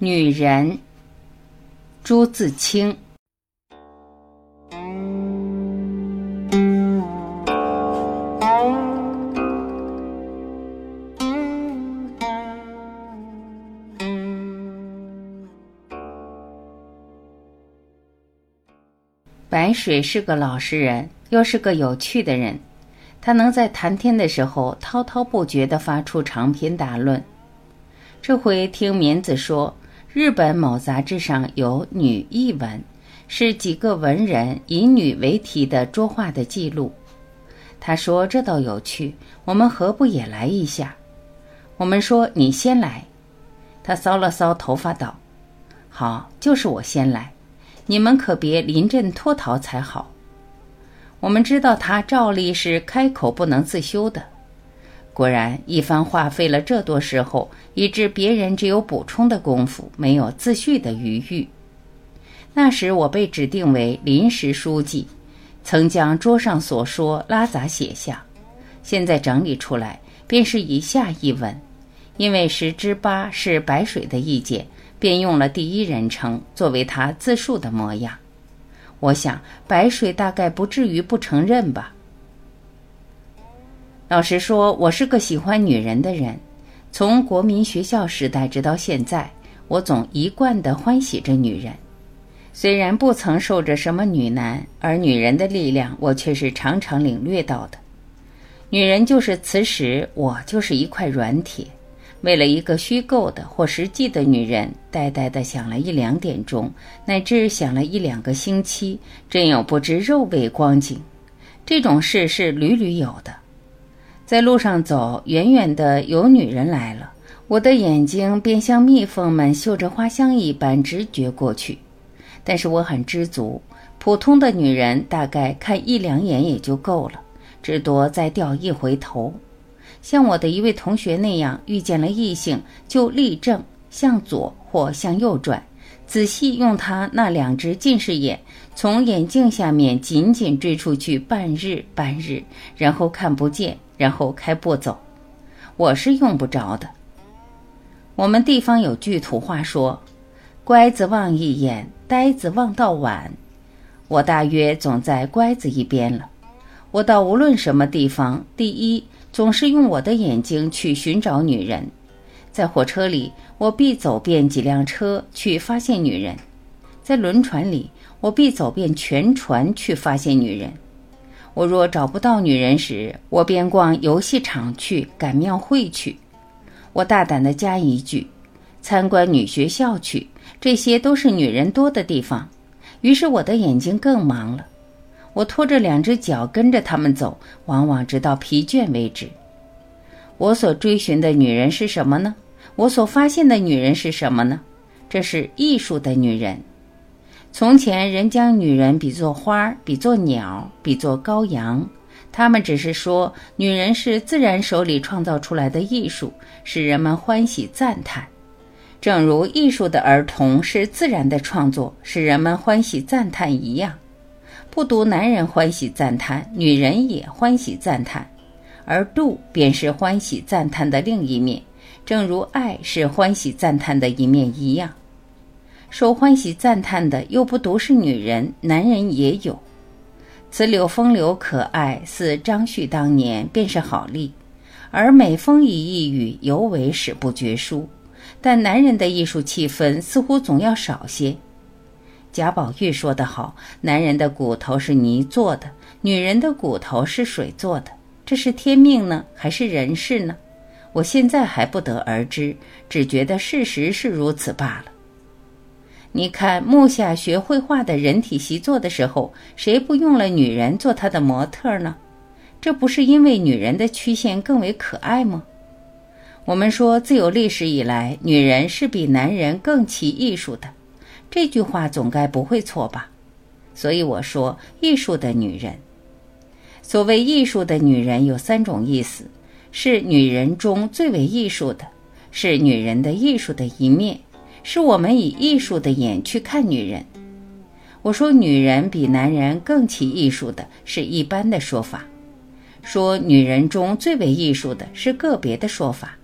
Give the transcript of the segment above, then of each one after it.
女人，朱自清。白水是个老实人，又是个有趣的人。他能在谈天的时候滔滔不绝地发出长篇大论。这回听棉子说。日本某杂志上有女译文，是几个文人以女为题的桌画的记录。他说：“这倒有趣，我们何不也来一下？”我们说：“你先来。”他搔了搔头发道：“好，就是我先来，你们可别临阵脱逃才好。”我们知道他照例是开口不能自修的。果然，一番话费了这多时候，以致别人只有补充的功夫，没有自叙的余裕。那时我被指定为临时书记，曾将桌上所说拉杂写下，现在整理出来，便是以下一文。因为十之八是白水的意见，便用了第一人称作为他自述的模样。我想，白水大概不至于不承认吧。老实说，我是个喜欢女人的人。从国民学校时代直到现在，我总一贯的欢喜着女人。虽然不曾受着什么女男，而女人的力量，我却是常常领略到的。女人就是磁石，我就是一块软铁。为了一个虚构的或实际的女人，呆呆地想了一两点钟，乃至想了一两个星期，真有不知肉味光景。这种事是屡屡有的。在路上走，远远的有女人来了，我的眼睛便像蜜蜂们嗅着花香一般直觉过去。但是我很知足，普通的女人大概看一两眼也就够了，至多再掉一回头。像我的一位同学那样，遇见了异性就立正，向左或向右转，仔细用他那两只近视眼从眼镜下面紧紧追出去半日半日，然后看不见。然后开步走，我是用不着的。我们地方有句土话说：“乖子望一眼，呆子望到晚。”我大约总在乖子一边了。我到无论什么地方，第一总是用我的眼睛去寻找女人。在火车里，我必走遍几辆车去发现女人；在轮船里，我必走遍全船去发现女人。我若找不到女人时，我便逛游戏场去，赶庙会去。我大胆地加一句：参观女学校去，这些都是女人多的地方。于是我的眼睛更忙了。我拖着两只脚跟着他们走，往往直到疲倦为止。我所追寻的女人是什么呢？我所发现的女人是什么呢？这是艺术的女人。从前人将女人比作花，比作鸟，比作羔羊。他们只是说，女人是自然手里创造出来的艺术，使人们欢喜赞叹。正如艺术的儿童是自然的创作，使人们欢喜赞叹一样。不独男人欢喜赞叹，女人也欢喜赞叹。而妒便是欢喜赞叹的另一面，正如爱是欢喜赞叹的一面一样。受欢喜赞叹的又不独是女人，男人也有。此柳风流可爱，似张旭当年便是好例；而美风一一语，尤为史不绝书。但男人的艺术气氛似乎总要少些。贾宝玉说得好：“男人的骨头是泥做的，女人的骨头是水做的。这是天命呢，还是人事呢？我现在还不得而知，只觉得事实是如此罢了。”你看木下学绘画的人体习作的时候，谁不用了女人做他的模特呢？这不是因为女人的曲线更为可爱吗？我们说自有历史以来，女人是比男人更起艺术的，这句话总该不会错吧？所以我说艺术的女人，所谓艺术的女人有三种意思：是女人中最为艺术的，是女人的艺术的一面。是我们以艺术的眼去看女人。我说女人比男人更起艺术的是一般的说法，说女人中最为艺术的是个别的说法，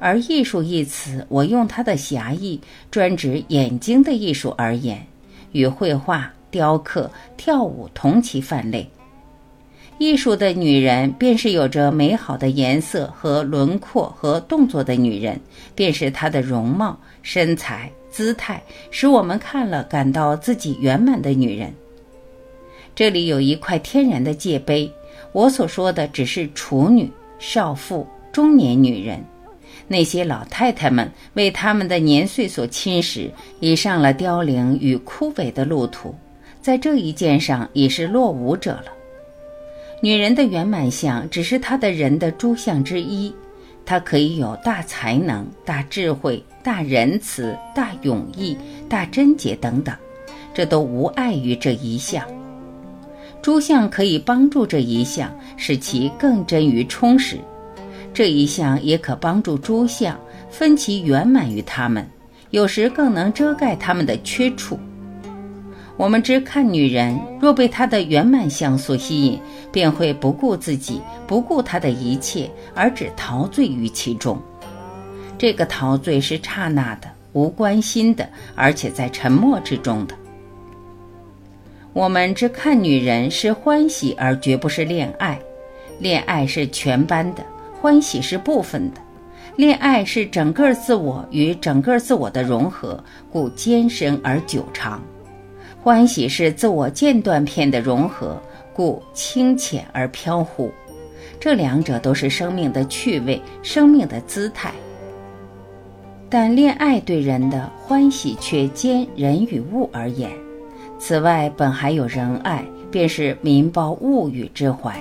而艺术一词，我用它的狭义，专指眼睛的艺术而言，与绘画、雕刻、跳舞同其范类。艺术的女人，便是有着美好的颜色和轮廓和动作的女人，便是她的容貌、身材、姿态，使我们看了感到自己圆满的女人。这里有一块天然的界碑，我所说的只是处女、少妇、中年女人。那些老太太们为他们的年岁所侵蚀，已上了凋零与枯萎的路途，在这一件上已是落伍者了。女人的圆满相只是她的人的诸相之一，她可以有大才能、大智慧、大仁慈、大勇毅、大贞洁等等，这都无碍于这一项。诸相可以帮助这一项，使其更臻于充实。这一项也可帮助诸相分其圆满于他们，有时更能遮盖他们的缺处。我们只看女人，若被她的圆满相所吸引，便会不顾自己，不顾她的一切，而只陶醉于其中。这个陶醉是刹那的、无关心的，而且在沉默之中的。我们只看女人是欢喜，而绝不是恋爱。恋爱是全班的。欢喜是部分的，恋爱是整个自我与整个自我的融合，故艰深而久长；欢喜是自我间断片的融合，故清浅而飘忽。这两者都是生命的趣味，生命的姿态。但恋爱对人的欢喜却兼人与物而言，此外本还有仁爱，便是民胞物与之怀。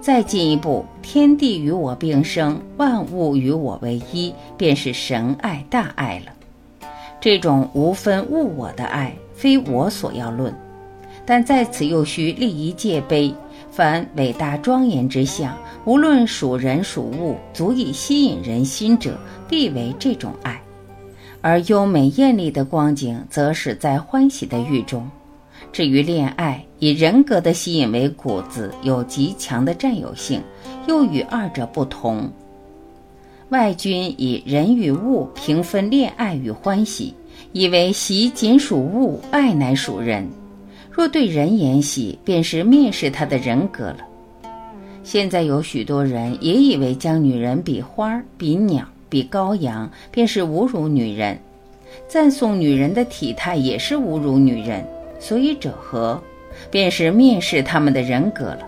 再进一步，天地与我并生，万物与我为一，便是神爱大爱了。这种无分物我的爱，非我所要论。但在此又需立一戒碑：凡伟大庄严之相，无论属人属物，足以吸引人心者，必为这种爱；而优美艳丽的光景，则使在欢喜的欲中。至于恋爱，以人格的吸引为骨子，有极强的占有性，又与二者不同。外君以人与物平分恋爱与欢喜，以为喜仅属物，爱乃属人。若对人言喜，便是蔑视他的人格了。现在有许多人也以为将女人比花、比鸟、比羔羊，便是侮辱女人；赞颂女人的体态，也是侮辱女人。所以者何？便是蔑视他们的人格了。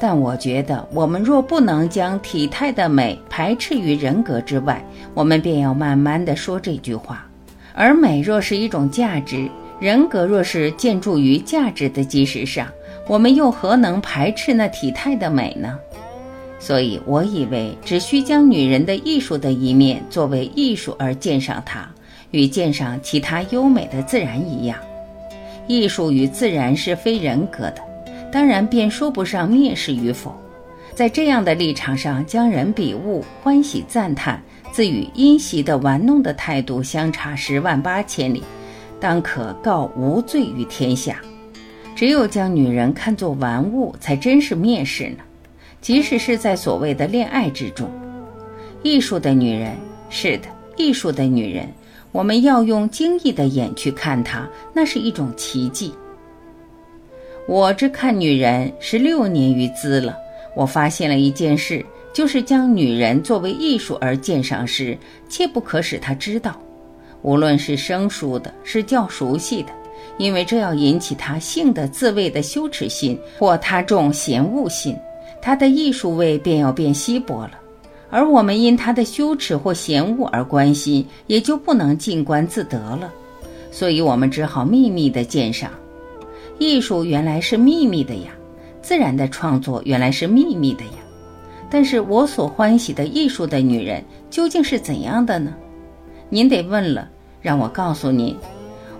但我觉得，我们若不能将体态的美排斥于人格之外，我们便要慢慢的说这句话。而美若是一种价值，人格若是建筑于价值的基石上，我们又何能排斥那体态的美呢？所以我以为，只需将女人的艺术的一面作为艺术而鉴赏它，与鉴赏其他优美的自然一样。艺术与自然是非人格的，当然便说不上蔑视与否。在这样的立场上，将人比物，欢喜赞叹，自与阴习的玩弄的态度相差十万八千里，当可告无罪于天下。只有将女人看作玩物，才真是蔑视呢。即使是在所谓的恋爱之中，艺术的女人，是的，艺术的女人。我们要用惊异的眼去看她，那是一种奇迹。我只看女人十六年余资了，我发现了一件事，就是将女人作为艺术而鉴赏时，切不可使她知道，无论是生疏的，是较熟悉的，因为这要引起她性的自卫的羞耻心，或她重嫌恶心，她的艺术味便要变稀薄了。而我们因他的羞耻或嫌恶而关心，也就不能静观自得了。所以，我们只好秘密的鉴赏。艺术原来是秘密的呀，自然的创作原来是秘密的呀。但是我所欢喜的艺术的女人究竟是怎样的呢？您得问了。让我告诉您，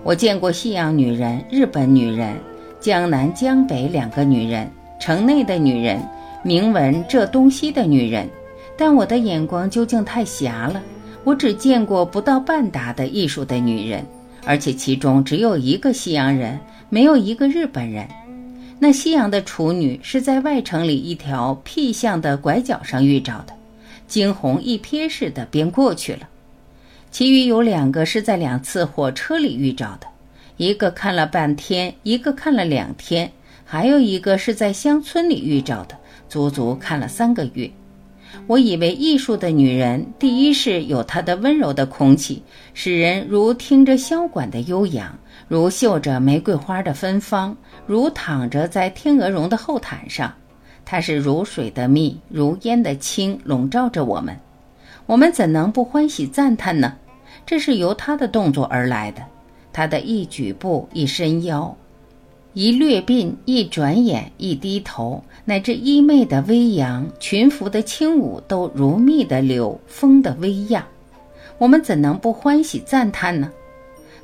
我见过西洋女人、日本女人、江南江北两个女人、城内的女人、名闻这东西的女人。但我的眼光究竟太狭了，我只见过不到半打的艺术的女人，而且其中只有一个西洋人，没有一个日本人。那西洋的处女是在外城里一条僻巷的拐角上遇着的，惊鸿一瞥似的便过去了。其余有两个是在两次火车里遇着的，一个看了半天，一个看了两天，还有一个是在乡村里遇着的，足足看了三个月。我以为艺术的女人，第一是有她的温柔的空气，使人如听着箫管的悠扬，如嗅着玫瑰花的芬芳，如躺着在天鹅绒的厚毯上。它是如水的密，如烟的轻，笼罩着我们。我们怎能不欢喜赞叹呢？这是由她的动作而来的，她的一举步、一伸腰、一掠鬓、一转眼、一低头，乃至衣袂的微扬、裙服的轻舞，都如蜜的柳，风的微漾。我们怎能不欢喜赞叹呢？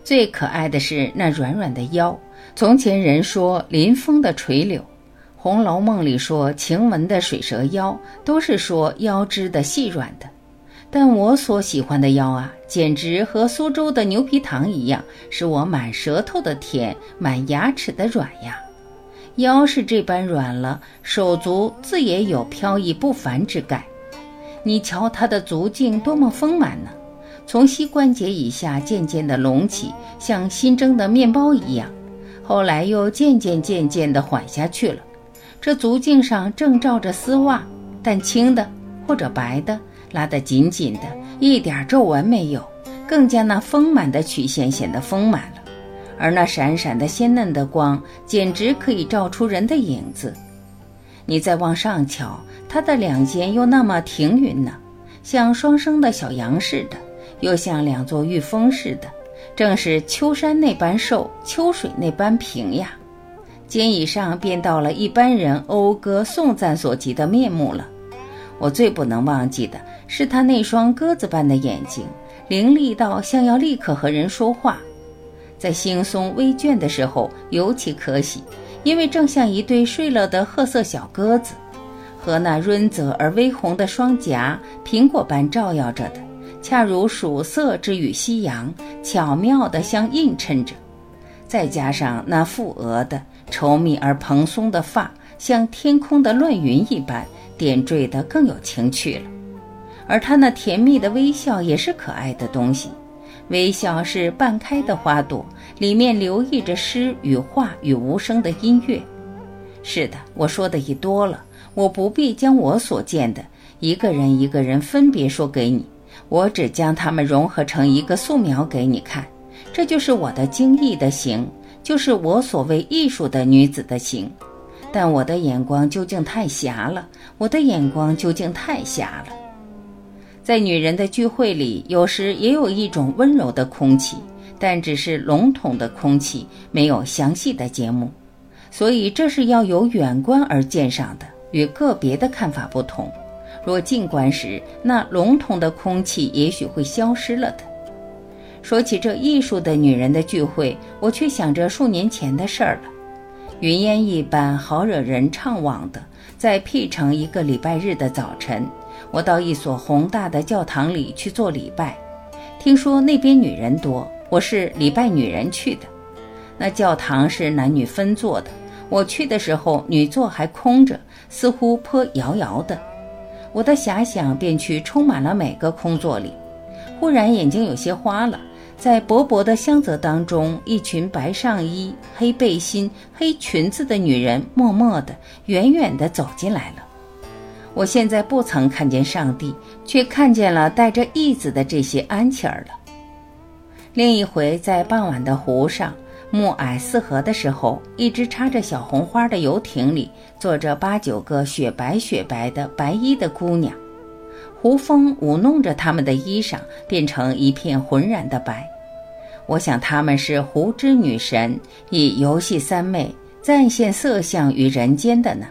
最可爱的是那软软的腰。从前人说临风的垂柳，《红楼梦》里说晴雯的水蛇腰，都是说腰肢的细软的。但我所喜欢的腰啊，简直和苏州的牛皮糖一样，是我满舌头的甜，满牙齿的软呀。腰是这般软了，手足自也有飘逸不凡之感。你瞧他的足径多么丰满呢？从膝关节以下渐渐的隆起，像新蒸的面包一样，后来又渐渐渐渐的缓下去了。这足径上正罩着丝袜，但青的或者白的。拉得紧紧的，一点皱纹没有，更加那丰满的曲线显得丰满了，而那闪闪的鲜嫩的光，简直可以照出人的影子。你再往上瞧，它的两肩又那么挺匀呢，像双生的小羊似的，又像两座玉峰似的，正是秋山那般瘦，秋水那般平呀。肩以上便到了一般人讴歌颂赞所及的面目了。我最不能忘记的。是他那双鸽子般的眼睛，凌厉到像要立刻和人说话。在惺忪微倦的时候，尤其可喜，因为正像一对睡了的褐色小鸽子，和那润泽而微红的双颊，苹果般照耀着的，恰如曙色之与夕阳，巧妙地相映衬着。再加上那覆额的稠密而蓬松的发，像天空的乱云一般，点缀得更有情趣了。而他那甜蜜的微笑也是可爱的东西，微笑是半开的花朵，里面留意着诗与画与无声的音乐。是的，我说的已多了，我不必将我所见的一个人一个人分别说给你，我只将它们融合成一个素描给你看。这就是我的精艺的形，就是我所谓艺术的女子的形。但我的眼光究竟太狭了，我的眼光究竟太狭了。在女人的聚会里，有时也有一种温柔的空气，但只是笼统的空气，没有详细的节目，所以这是要由远观而鉴赏的，与个别的看法不同。若近观时，那笼统的空气也许会消失了的。说起这艺术的女人的聚会，我却想着数年前的事儿了。云烟一般好惹人怅惘的，在 P 城一个礼拜日的早晨。我到一所宏大的教堂里去做礼拜，听说那边女人多，我是礼拜女人去的。那教堂是男女分坐的，我去的时候女座还空着，似乎颇遥遥的。我的遐想便去充满了每个空座里。忽然眼睛有些花了，在薄薄的香泽当中，一群白上衣、黑背心、黑裙子的女人，默默地、远远地走进来了。我现在不曾看见上帝，却看见了带着义子的这些安琪儿了。另一回在傍晚的湖上，暮霭四合的时候，一只插着小红花的游艇里坐着八九个雪白雪白的白衣的姑娘，湖风舞弄着她们的衣裳，变成一片浑然的白。我想她们是湖之女神，以游戏三昧，暂现色相于人间的呢。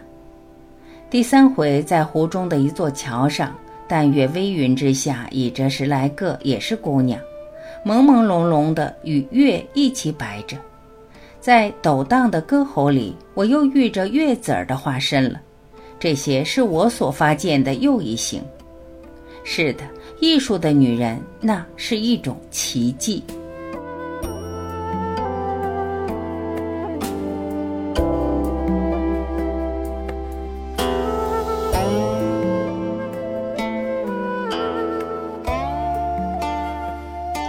第三回在湖中的一座桥上，淡月微云之下，倚着十来个也是姑娘，朦朦胧胧的与月一起摆着。在抖荡的歌喉里，我又遇着月子儿的化身了。这些是我所发现的又一行。是的艺术的女人那是一种奇迹。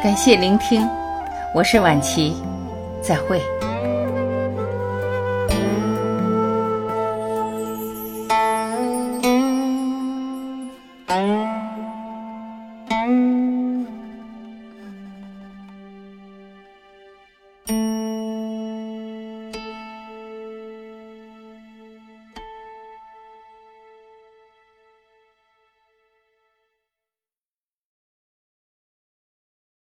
感谢聆听我是婉琪再会。